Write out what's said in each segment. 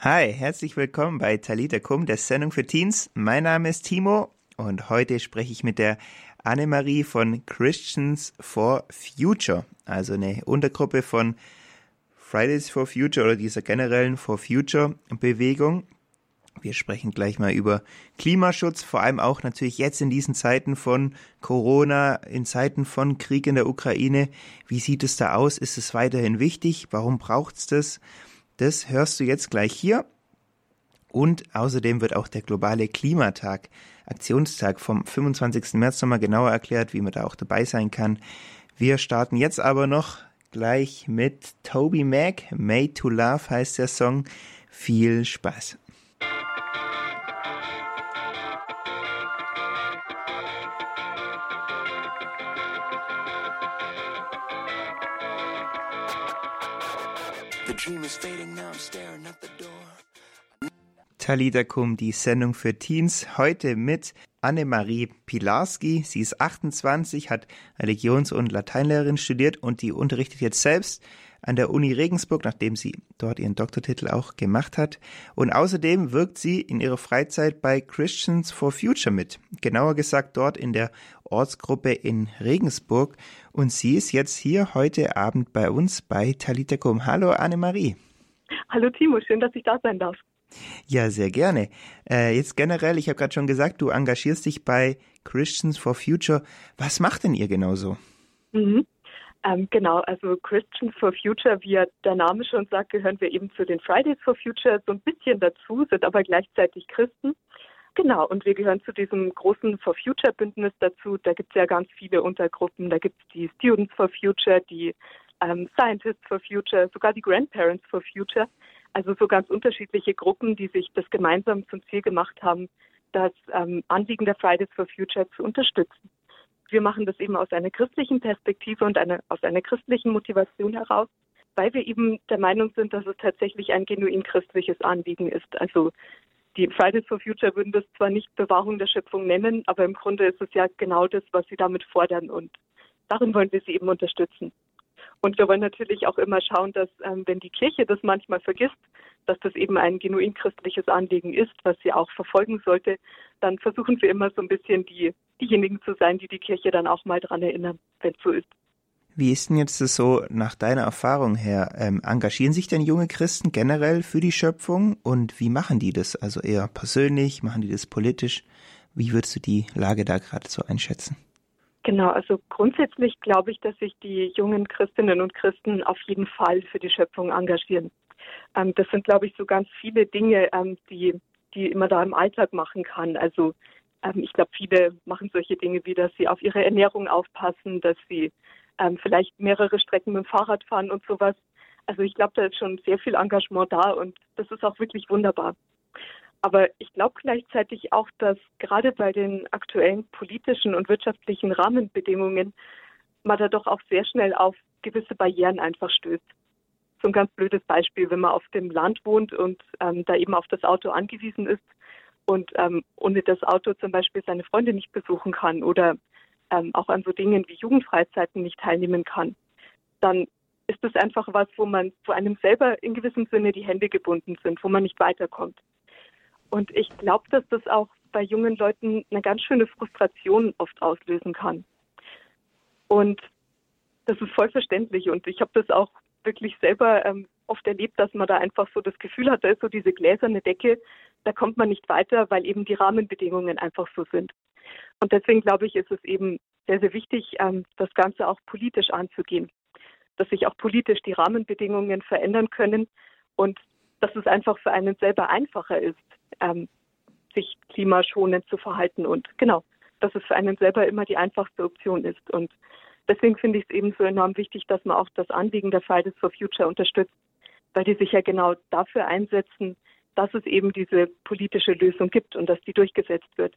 Hi, herzlich willkommen bei Talita Kum, der Sendung für Teens. Mein Name ist Timo und heute spreche ich mit der Annemarie von Christians for Future, also eine Untergruppe von Fridays for Future oder dieser generellen For Future Bewegung. Wir sprechen gleich mal über Klimaschutz, vor allem auch natürlich jetzt in diesen Zeiten von Corona, in Zeiten von Krieg in der Ukraine. Wie sieht es da aus? Ist es weiterhin wichtig? Warum braucht es das? Das hörst du jetzt gleich hier. Und außerdem wird auch der globale Klimatag, Aktionstag vom 25. März nochmal genauer erklärt, wie man da auch dabei sein kann. Wir starten jetzt aber noch gleich mit Toby Mac. Made to Love heißt der Song. Viel Spaß. Talita Kum, die Sendung für Teens, heute mit Annemarie Pilarski. Sie ist 28, hat Religions- und Lateinlehrerin studiert und die unterrichtet jetzt selbst an der Uni Regensburg, nachdem sie dort ihren Doktortitel auch gemacht hat. Und außerdem wirkt sie in ihrer Freizeit bei Christians for Future mit. Genauer gesagt dort in der Ortsgruppe in Regensburg. Und sie ist jetzt hier heute Abend bei uns bei Talitakum. Hallo Annemarie. Hallo Timo, schön, dass ich da sein darf. Ja, sehr gerne. Äh, jetzt generell, ich habe gerade schon gesagt, du engagierst dich bei Christians for Future. Was macht denn ihr genau so? Mhm. Ähm, genau, also Christians for Future, wie der Name schon sagt, gehören wir eben zu den Fridays for Future so ein bisschen dazu, sind aber gleichzeitig Christen. Genau, und wir gehören zu diesem großen For Future Bündnis dazu. Da gibt es ja ganz viele Untergruppen. Da gibt es die Students for Future, die ähm, Scientists for Future, sogar die Grandparents for Future. Also so ganz unterschiedliche Gruppen, die sich das gemeinsam zum Ziel gemacht haben, das ähm, Anliegen der Fridays for Future zu unterstützen. Wir machen das eben aus einer christlichen Perspektive und eine, aus einer christlichen Motivation heraus, weil wir eben der Meinung sind, dass es tatsächlich ein genuin christliches Anliegen ist. Also die Fridays for Future würden das zwar nicht Bewahrung der Schöpfung nennen, aber im Grunde ist es ja genau das, was sie damit fordern und darin wollen wir sie eben unterstützen. Und wir wollen natürlich auch immer schauen, dass ähm, wenn die Kirche das manchmal vergisst, dass das eben ein genuin christliches Anliegen ist, was sie auch verfolgen sollte, dann versuchen wir immer so ein bisschen die, diejenigen zu sein, die die Kirche dann auch mal daran erinnern, wenn es so ist. Wie ist denn jetzt das so nach deiner Erfahrung her? Ähm, engagieren sich denn junge Christen generell für die Schöpfung und wie machen die das? Also eher persönlich, machen die das politisch? Wie würdest du die Lage da gerade so einschätzen? Genau, also grundsätzlich glaube ich, dass sich die jungen Christinnen und Christen auf jeden Fall für die Schöpfung engagieren. Ähm, das sind, glaube ich, so ganz viele Dinge, ähm, die, die man da im Alltag machen kann. Also ähm, ich glaube, viele machen solche Dinge wie, dass sie auf ihre Ernährung aufpassen, dass sie ähm, vielleicht mehrere Strecken mit dem Fahrrad fahren und sowas. Also ich glaube, da ist schon sehr viel Engagement da und das ist auch wirklich wunderbar. Aber ich glaube gleichzeitig auch, dass gerade bei den aktuellen politischen und wirtschaftlichen Rahmenbedingungen man da doch auch sehr schnell auf gewisse Barrieren einfach stößt. So ein ganz blödes Beispiel, wenn man auf dem Land wohnt und ähm, da eben auf das Auto angewiesen ist und ähm, ohne das Auto zum Beispiel seine Freunde nicht besuchen kann oder ähm, auch an so Dingen wie Jugendfreizeiten nicht teilnehmen kann, dann ist das einfach was, wo man, wo einem selber in gewissem Sinne die Hände gebunden sind, wo man nicht weiterkommt. Und ich glaube, dass das auch bei jungen Leuten eine ganz schöne Frustration oft auslösen kann. Und das ist voll verständlich. Und ich habe das auch wirklich selber ähm, oft erlebt, dass man da einfach so das Gefühl hat, da ist so diese gläserne Decke, da kommt man nicht weiter, weil eben die Rahmenbedingungen einfach so sind. Und deswegen glaube ich, ist es eben sehr, sehr wichtig, ähm, das Ganze auch politisch anzugehen, dass sich auch politisch die Rahmenbedingungen verändern können und dass es einfach für einen selber einfacher ist, ähm, sich klimaschonend zu verhalten und genau, dass es für einen selber immer die einfachste Option ist. Und deswegen finde ich es eben so enorm wichtig, dass man auch das Anliegen der Fridays for Future unterstützt, weil die sich ja genau dafür einsetzen, dass es eben diese politische Lösung gibt und dass die durchgesetzt wird.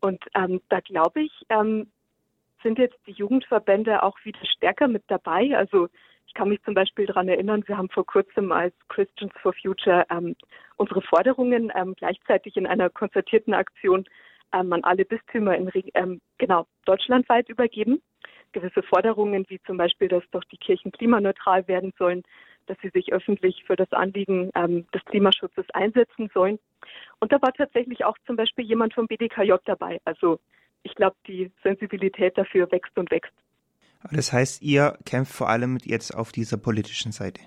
Und ähm, da glaube ich, ähm, sind jetzt die Jugendverbände auch wieder stärker mit dabei. Also ich kann mich zum Beispiel daran erinnern, wir haben vor kurzem als Christians for Future ähm, unsere Forderungen ähm, gleichzeitig in einer konzertierten Aktion ähm, an alle Bistümer in ähm, genau deutschlandweit übergeben. Gewisse Forderungen wie zum Beispiel, dass doch die Kirchen klimaneutral werden sollen, dass sie sich öffentlich für das Anliegen ähm, des Klimaschutzes einsetzen sollen. Und da war tatsächlich auch zum Beispiel jemand vom BDKJ dabei. Also ich glaube, die Sensibilität dafür wächst und wächst. Das heißt, ihr kämpft vor allem jetzt auf dieser politischen Seite.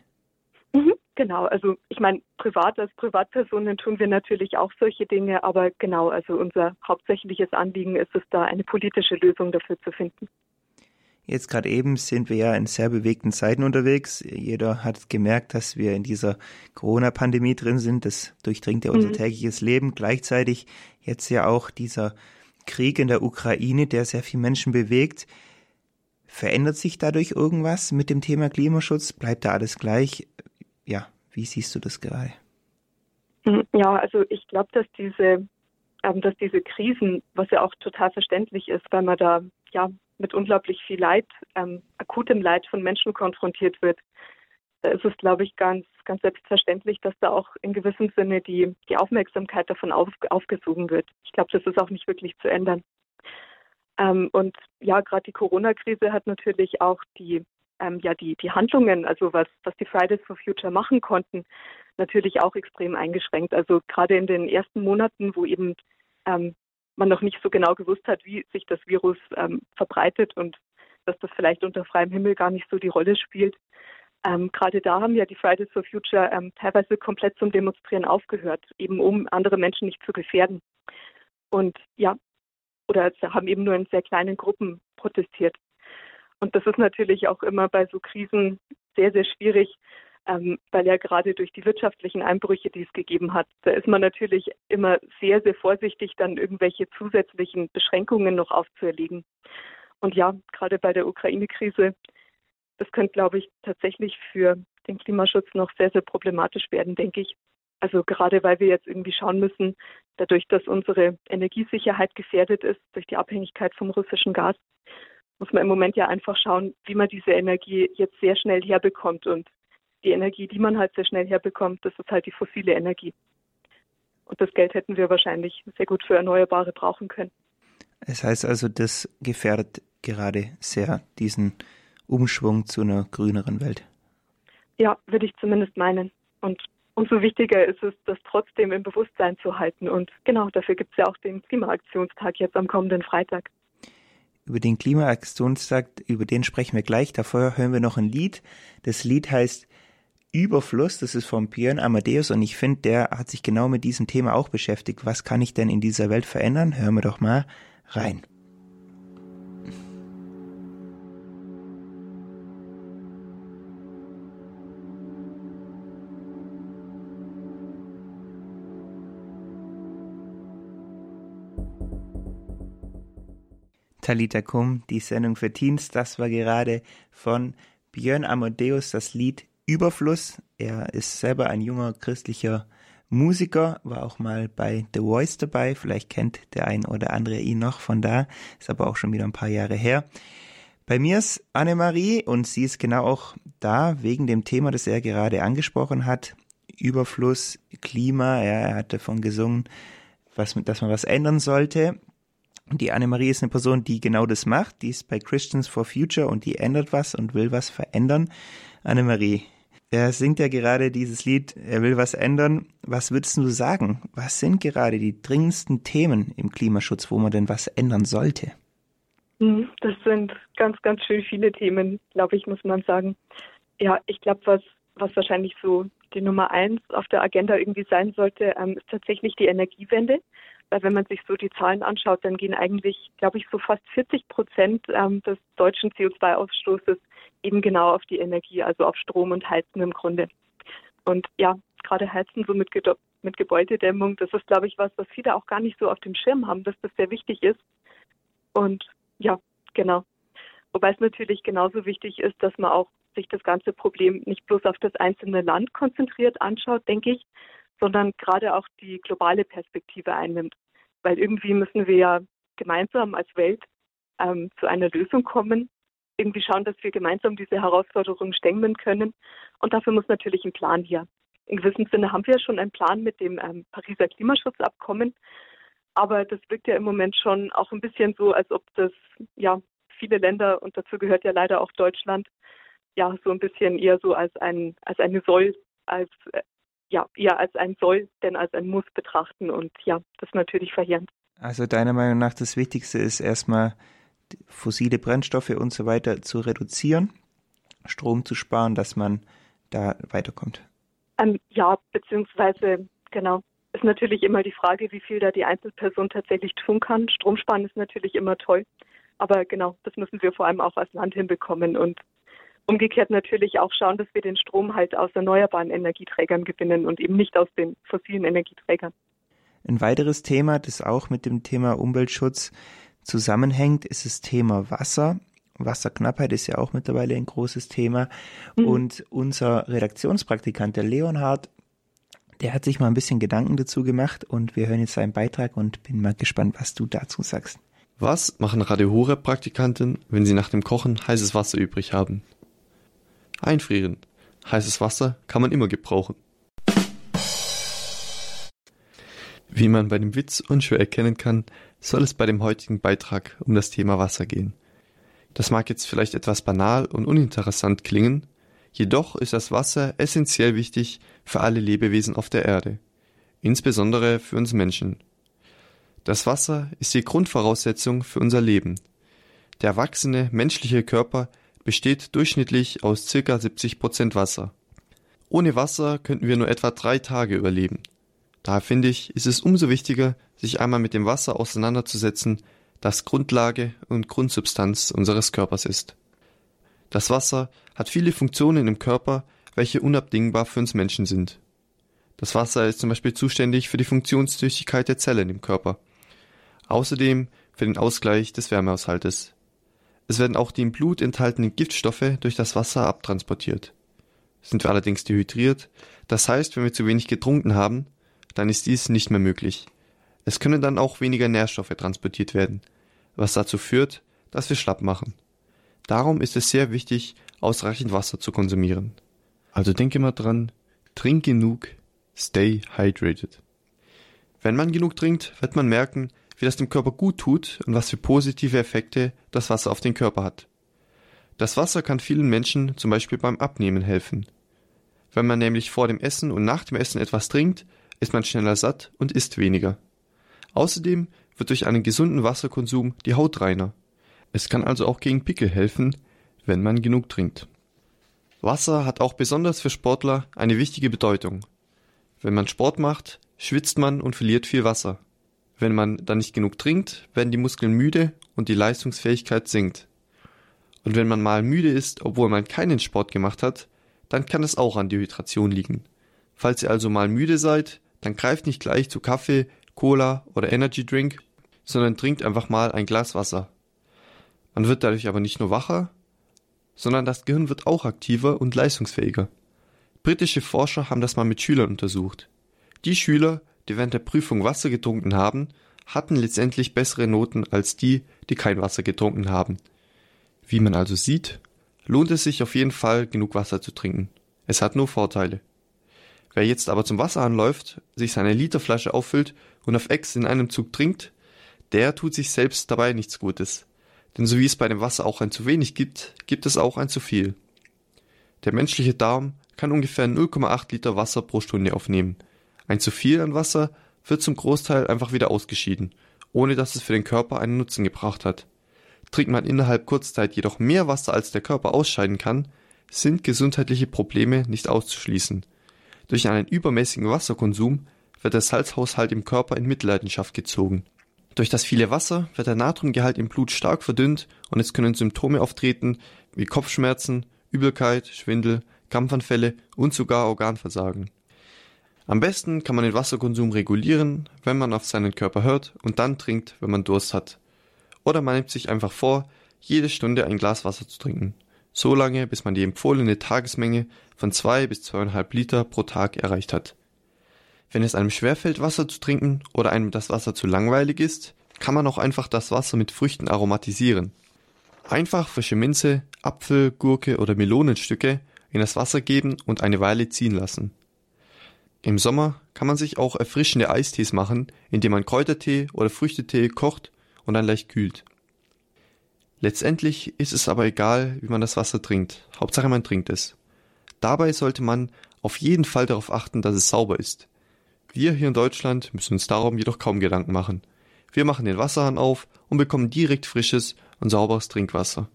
Mhm, genau, also ich meine, privat als Privatpersonen tun wir natürlich auch solche Dinge, aber genau, also unser hauptsächliches Anliegen ist es da, eine politische Lösung dafür zu finden. Jetzt gerade eben sind wir ja in sehr bewegten Zeiten unterwegs. Jeder hat gemerkt, dass wir in dieser Corona-Pandemie drin sind. Das durchdringt ja unser mhm. tägliches Leben. Gleichzeitig jetzt ja auch dieser Krieg in der Ukraine, der sehr viele Menschen bewegt. Verändert sich dadurch irgendwas mit dem Thema Klimaschutz? Bleibt da alles gleich? Ja, wie siehst du das gerade? Mhm. Ja, also ich glaube, dass diese, ähm, dass diese Krisen, was ja auch total verständlich ist, weil man da ja mit unglaublich viel Leid, ähm, akutem Leid von Menschen konfrontiert wird, da ist es, glaube ich, ganz, ganz selbstverständlich, dass da auch in gewissem Sinne die, die Aufmerksamkeit davon auf, aufgesogen wird. Ich glaube, das ist auch nicht wirklich zu ändern. Ähm, und ja, gerade die Corona-Krise hat natürlich auch die, ähm, ja, die, die Handlungen, also was, was die Fridays for Future machen konnten, natürlich auch extrem eingeschränkt. Also gerade in den ersten Monaten, wo eben ähm, man noch nicht so genau gewusst hat, wie sich das Virus ähm, verbreitet und dass das vielleicht unter freiem Himmel gar nicht so die Rolle spielt. Ähm, Gerade da haben ja die Fridays for Future ähm, teilweise komplett zum Demonstrieren aufgehört, eben um andere Menschen nicht zu gefährden. Und ja, oder haben eben nur in sehr kleinen Gruppen protestiert. Und das ist natürlich auch immer bei so Krisen sehr, sehr schwierig, ähm, weil ja gerade durch die wirtschaftlichen Einbrüche, die es gegeben hat, da ist man natürlich immer sehr, sehr vorsichtig, dann irgendwelche zusätzlichen Beschränkungen noch aufzuerlegen. Und ja, gerade bei der Ukraine-Krise, das könnte, glaube ich, tatsächlich für den Klimaschutz noch sehr, sehr problematisch werden, denke ich. Also gerade weil wir jetzt irgendwie schauen müssen, dadurch, dass unsere Energiesicherheit gefährdet ist durch die Abhängigkeit vom russischen Gas, muss man im Moment ja einfach schauen, wie man diese Energie jetzt sehr schnell herbekommt. Und die Energie, die man halt sehr schnell herbekommt, das ist halt die fossile Energie. Und das Geld hätten wir wahrscheinlich sehr gut für Erneuerbare brauchen können. Es heißt also, das gefährdet gerade sehr diesen Umschwung zu einer grüneren Welt. Ja, würde ich zumindest meinen. Und umso wichtiger ist es, das trotzdem im Bewusstsein zu halten. Und genau dafür gibt es ja auch den Klimaaktionstag jetzt am kommenden Freitag. Über den Klimaaktionstag, über den sprechen wir gleich. Davor hören wir noch ein Lied. Das Lied heißt Überfluss, das ist von Björn Amadeus und ich finde, der hat sich genau mit diesem Thema auch beschäftigt. Was kann ich denn in dieser Welt verändern? Hören wir doch mal rein. Talita Kum, die Sendung für Teens, das war gerade von Björn Amadeus das Lied Überfluss. Er ist selber ein junger christlicher Musiker, war auch mal bei The Voice dabei. Vielleicht kennt der ein oder andere ihn noch von da, ist aber auch schon wieder ein paar Jahre her. Bei mir ist Annemarie und sie ist genau auch da wegen dem Thema, das er gerade angesprochen hat. Überfluss, Klima. Ja, er hat davon gesungen, was, dass man was ändern sollte. Und die Annemarie ist eine Person, die genau das macht. Die ist bei Christians for Future und die ändert was und will was verändern. Annemarie, er singt ja gerade dieses Lied, er will was ändern. Was würdest du sagen? Was sind gerade die dringendsten Themen im Klimaschutz, wo man denn was ändern sollte? Hm, das sind ganz, ganz schön viele Themen, glaube ich, muss man sagen. Ja, ich glaube, was, was wahrscheinlich so die Nummer eins auf der Agenda irgendwie sein sollte, ähm, ist tatsächlich die Energiewende. Weil wenn man sich so die Zahlen anschaut, dann gehen eigentlich, glaube ich, so fast 40 Prozent ähm, des deutschen CO2-Ausstoßes eben genau auf die Energie, also auf Strom und Heizen im Grunde. Und ja, gerade Heizen so mit, mit Gebäudedämmung, das ist, glaube ich, was, was viele auch gar nicht so auf dem Schirm haben, dass das sehr wichtig ist. Und ja, genau. Wobei es natürlich genauso wichtig ist, dass man auch sich das ganze Problem nicht bloß auf das einzelne Land konzentriert anschaut, denke ich, sondern gerade auch die globale Perspektive einnimmt. Weil irgendwie müssen wir ja gemeinsam als Welt ähm, zu einer Lösung kommen, irgendwie schauen, dass wir gemeinsam diese Herausforderungen stemmen können. Und dafür muss natürlich ein Plan her. In gewissem Sinne haben wir schon einen Plan mit dem ähm, Pariser Klimaschutzabkommen. Aber das wirkt ja im Moment schon auch ein bisschen so, als ob das ja viele Länder, und dazu gehört ja leider auch Deutschland, ja so ein bisschen eher so als ein als eine Soll, als äh, ja eher als ein Soll, denn als ein Muss betrachten und ja, das ist natürlich verheerend. Also deiner Meinung nach das Wichtigste ist erstmal fossile Brennstoffe und so weiter zu reduzieren, Strom zu sparen, dass man da weiterkommt. Ähm, ja, beziehungsweise genau. Ist natürlich immer die Frage, wie viel da die Einzelperson tatsächlich tun kann. Stromsparen ist natürlich immer toll. Aber genau, das müssen wir vor allem auch als Land hinbekommen und umgekehrt natürlich auch schauen, dass wir den Strom halt aus erneuerbaren Energieträgern gewinnen und eben nicht aus den fossilen Energieträgern. Ein weiteres Thema, das auch mit dem Thema Umweltschutz zusammenhängt, ist das Thema Wasser. Wasserknappheit ist ja auch mittlerweile ein großes Thema. Mhm. Und unser Redaktionspraktikant, der Leonhard, der hat sich mal ein bisschen Gedanken dazu gemacht und wir hören jetzt seinen Beitrag und bin mal gespannt, was du dazu sagst. Was machen Radio Horeb Praktikanten, wenn sie nach dem Kochen heißes Wasser übrig haben? Einfrieren. Heißes Wasser kann man immer gebrauchen. Wie man bei dem Witz unschwer erkennen kann, soll es bei dem heutigen Beitrag um das Thema Wasser gehen. Das mag jetzt vielleicht etwas banal und uninteressant klingen, jedoch ist das Wasser essentiell wichtig für alle Lebewesen auf der Erde, insbesondere für uns Menschen. Das Wasser ist die Grundvoraussetzung für unser Leben. Der erwachsene menschliche Körper besteht durchschnittlich aus ca. 70 Prozent Wasser. Ohne Wasser könnten wir nur etwa drei Tage überleben. Daher finde ich, ist es umso wichtiger, sich einmal mit dem Wasser auseinanderzusetzen, das Grundlage und Grundsubstanz unseres Körpers ist. Das Wasser hat viele Funktionen im Körper, welche unabdingbar für uns Menschen sind. Das Wasser ist zum Beispiel zuständig für die Funktionstüchtigkeit der Zellen im Körper. Außerdem für den Ausgleich des Wärmehaushaltes. Es werden auch die im Blut enthaltenen Giftstoffe durch das Wasser abtransportiert. Sind wir allerdings dehydriert, das heißt, wenn wir zu wenig getrunken haben, dann ist dies nicht mehr möglich. Es können dann auch weniger Nährstoffe transportiert werden, was dazu führt, dass wir schlapp machen. Darum ist es sehr wichtig, ausreichend Wasser zu konsumieren. Also denke mal dran, trink genug, stay hydrated. Wenn man genug trinkt, wird man merken, wie das dem Körper gut tut und was für positive Effekte das Wasser auf den Körper hat. Das Wasser kann vielen Menschen zum Beispiel beim Abnehmen helfen. Wenn man nämlich vor dem Essen und nach dem Essen etwas trinkt, ist man schneller satt und isst weniger. Außerdem wird durch einen gesunden Wasserkonsum die Haut reiner. Es kann also auch gegen Pickel helfen, wenn man genug trinkt. Wasser hat auch besonders für Sportler eine wichtige Bedeutung. Wenn man Sport macht, schwitzt man und verliert viel Wasser. Wenn man dann nicht genug trinkt, werden die Muskeln müde und die Leistungsfähigkeit sinkt. Und wenn man mal müde ist, obwohl man keinen Sport gemacht hat, dann kann es auch an Dehydration liegen. Falls ihr also mal müde seid, dann greift nicht gleich zu Kaffee, Cola oder Energy Drink, sondern trinkt einfach mal ein Glas Wasser. Man wird dadurch aber nicht nur wacher, sondern das Gehirn wird auch aktiver und leistungsfähiger. Britische Forscher haben das mal mit Schülern untersucht. Die Schüler, die während der Prüfung Wasser getrunken haben, hatten letztendlich bessere Noten als die, die kein Wasser getrunken haben. Wie man also sieht, lohnt es sich auf jeden Fall, genug Wasser zu trinken. Es hat nur Vorteile. Wer jetzt aber zum Wasser anläuft, sich seine Literflasche auffüllt und auf Ex in einem Zug trinkt, der tut sich selbst dabei nichts Gutes. Denn so wie es bei dem Wasser auch ein zu wenig gibt, gibt es auch ein zu viel. Der menschliche Darm kann ungefähr 0,8 Liter Wasser pro Stunde aufnehmen. Ein zu viel an Wasser wird zum Großteil einfach wieder ausgeschieden, ohne dass es für den Körper einen Nutzen gebracht hat. Trinkt man innerhalb Kurzzeit jedoch mehr Wasser als der Körper ausscheiden kann, sind gesundheitliche Probleme nicht auszuschließen. Durch einen übermäßigen Wasserkonsum wird der Salzhaushalt im Körper in Mitleidenschaft gezogen. Durch das viele Wasser wird der Natriumgehalt im Blut stark verdünnt und es können Symptome auftreten wie Kopfschmerzen, Übelkeit, Schwindel, Kampfanfälle und sogar Organversagen. Am besten kann man den Wasserkonsum regulieren, wenn man auf seinen Körper hört und dann trinkt, wenn man Durst hat. Oder man nimmt sich einfach vor, jede Stunde ein Glas Wasser zu trinken. So lange, bis man die empfohlene Tagesmenge von zwei bis zweieinhalb Liter pro Tag erreicht hat. Wenn es einem schwerfällt, Wasser zu trinken oder einem das Wasser zu langweilig ist, kann man auch einfach das Wasser mit Früchten aromatisieren. Einfach frische Minze, Apfel, Gurke oder Melonenstücke in das Wasser geben und eine Weile ziehen lassen. Im Sommer kann man sich auch erfrischende Eistees machen, indem man Kräutertee oder Früchtetee kocht und dann leicht kühlt. Letztendlich ist es aber egal, wie man das Wasser trinkt. Hauptsache man trinkt es. Dabei sollte man auf jeden Fall darauf achten, dass es sauber ist. Wir hier in Deutschland müssen uns darum jedoch kaum Gedanken machen. Wir machen den Wasserhahn auf und bekommen direkt frisches und sauberes Trinkwasser.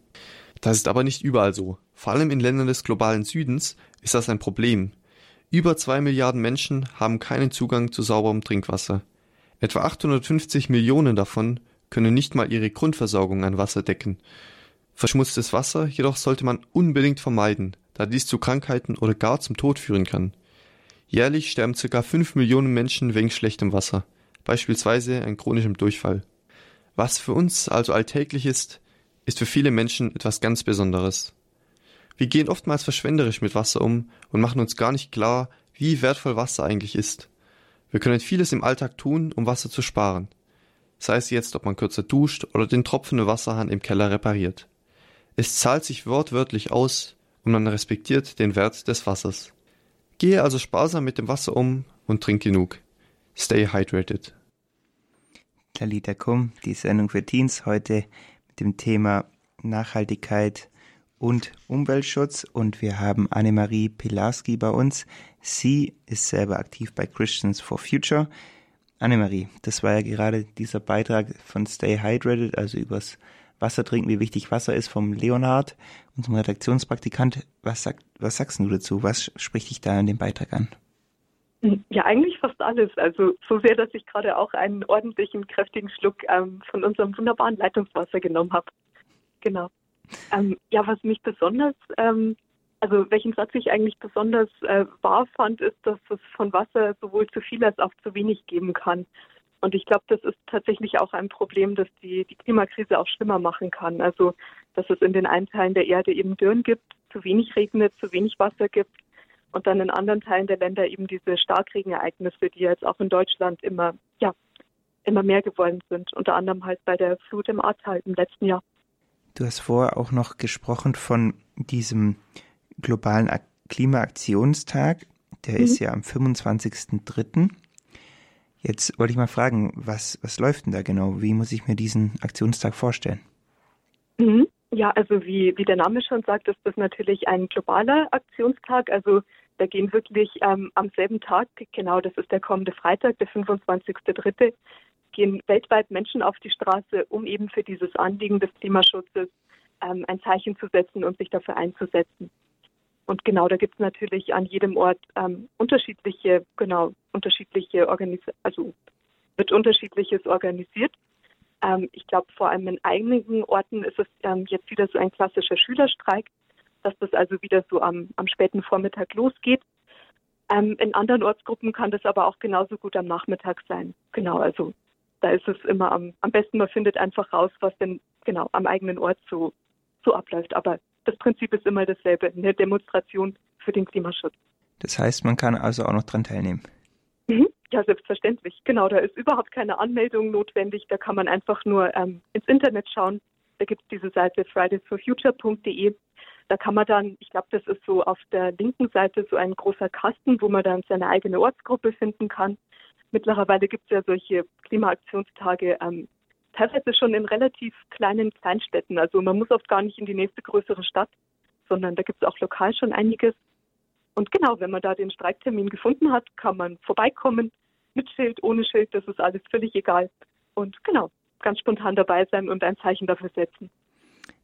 Das ist aber nicht überall so. Vor allem in Ländern des globalen Südens ist das ein Problem. Über zwei Milliarden Menschen haben keinen Zugang zu sauberem Trinkwasser. Etwa 850 Millionen davon können nicht mal ihre Grundversorgung an Wasser decken. Verschmutztes Wasser jedoch sollte man unbedingt vermeiden, da dies zu Krankheiten oder gar zum Tod führen kann. Jährlich sterben ca. 5 Millionen Menschen wegen schlechtem Wasser, beispielsweise an chronischem Durchfall. Was für uns also alltäglich ist, ist für viele Menschen etwas ganz Besonderes. Wir gehen oftmals verschwenderisch mit Wasser um und machen uns gar nicht klar, wie wertvoll Wasser eigentlich ist. Wir können vieles im Alltag tun, um Wasser zu sparen. Sei es jetzt, ob man kürzer duscht oder den tropfenden Wasserhahn im Keller repariert. Es zahlt sich wortwörtlich aus und man respektiert den Wert des Wassers. Gehe also sparsam mit dem Wasser um und trink genug. Stay hydrated. Talita Kum, die Sendung für Teens heute mit dem Thema Nachhaltigkeit und Umweltschutz und wir haben Annemarie Pilarski bei uns. Sie ist selber aktiv bei Christians for Future. Annemarie, das war ja gerade dieser Beitrag von Stay Hydrated, also übers Wasser trinken, wie wichtig Wasser ist, vom Leonhard, unserem Redaktionspraktikant. Was, sagt, was sagst du dazu? Was spricht dich da in dem Beitrag an? Ja, eigentlich fast alles. Also so sehr, dass ich gerade auch einen ordentlichen, kräftigen Schluck ähm, von unserem wunderbaren Leitungswasser genommen habe. Genau. Ähm, ja, was mich besonders, ähm, also welchen Satz ich eigentlich besonders äh, wahr fand, ist, dass es von Wasser sowohl zu viel als auch zu wenig geben kann. Und ich glaube, das ist tatsächlich auch ein Problem, das die, die Klimakrise auch schlimmer machen kann. Also, dass es in den einen Teilen der Erde eben Dürren gibt, zu wenig regnet, zu wenig Wasser gibt und dann in anderen Teilen der Länder eben diese Starkregenereignisse, die jetzt auch in Deutschland immer, ja, immer mehr geworden sind, unter anderem halt bei der Flut im Ahrtal im letzten Jahr. Du hast vorher auch noch gesprochen von diesem globalen Klimaaktionstag. Der mhm. ist ja am 25.03. Jetzt wollte ich mal fragen, was, was läuft denn da genau? Wie muss ich mir diesen Aktionstag vorstellen? Mhm. Ja, also wie, wie der Name schon sagt, ist das natürlich ein globaler Aktionstag. Also da gehen wirklich ähm, am selben Tag, genau das ist der kommende Freitag, der 25.3., gehen weltweit Menschen auf die Straße, um eben für dieses Anliegen des Klimaschutzes ähm, ein Zeichen zu setzen und sich dafür einzusetzen. Und genau, da gibt es natürlich an jedem Ort ähm, unterschiedliche, genau, unterschiedliche Organisationen, also wird unterschiedliches organisiert. Ähm, ich glaube, vor allem in einigen Orten ist es ähm, jetzt wieder so ein klassischer Schülerstreik, dass das also wieder so am, am späten Vormittag losgeht. Ähm, in anderen Ortsgruppen kann das aber auch genauso gut am Nachmittag sein. Genau, also da ist es immer am, am besten, man findet einfach raus, was denn genau am eigenen Ort so, so abläuft. Aber das Prinzip ist immer dasselbe, eine Demonstration für den Klimaschutz. Das heißt, man kann also auch noch dran teilnehmen. Mhm. Ja, selbstverständlich. Genau, da ist überhaupt keine Anmeldung notwendig. Da kann man einfach nur ähm, ins Internet schauen. Da gibt es diese Seite fridaysforfuture.de. Da kann man dann, ich glaube, das ist so auf der linken Seite so ein großer Kasten, wo man dann seine eigene Ortsgruppe finden kann. Mittlerweile gibt es ja solche Klimaaktionstage ähm, teilweise schon in relativ kleinen Kleinstädten. Also man muss oft gar nicht in die nächste größere Stadt, sondern da gibt es auch lokal schon einiges. Und genau, wenn man da den Streiktermin gefunden hat, kann man vorbeikommen, mit Schild, ohne Schild, das ist alles völlig egal. Und genau, ganz spontan dabei sein und ein Zeichen dafür setzen.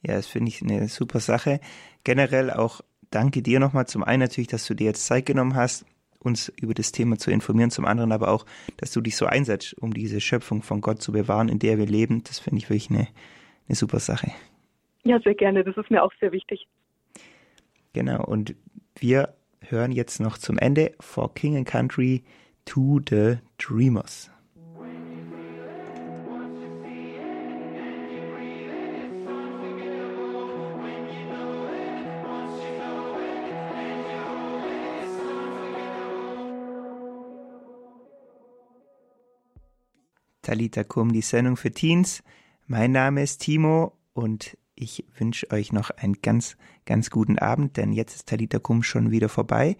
Ja, das finde ich eine super Sache. Generell auch danke dir nochmal zum einen natürlich, dass du dir jetzt Zeit genommen hast, uns über das Thema zu informieren, zum anderen aber auch, dass du dich so einsetzt, um diese Schöpfung von Gott zu bewahren, in der wir leben. Das finde ich wirklich eine, eine super Sache. Ja, sehr gerne. Das ist mir auch sehr wichtig. Genau. Und wir hören jetzt noch zum Ende For King and Country to the Dreamers. Talita Kum, die Sendung für Teens. Mein Name ist Timo und ich wünsche euch noch einen ganz, ganz guten Abend, denn jetzt ist Talita Kum schon wieder vorbei.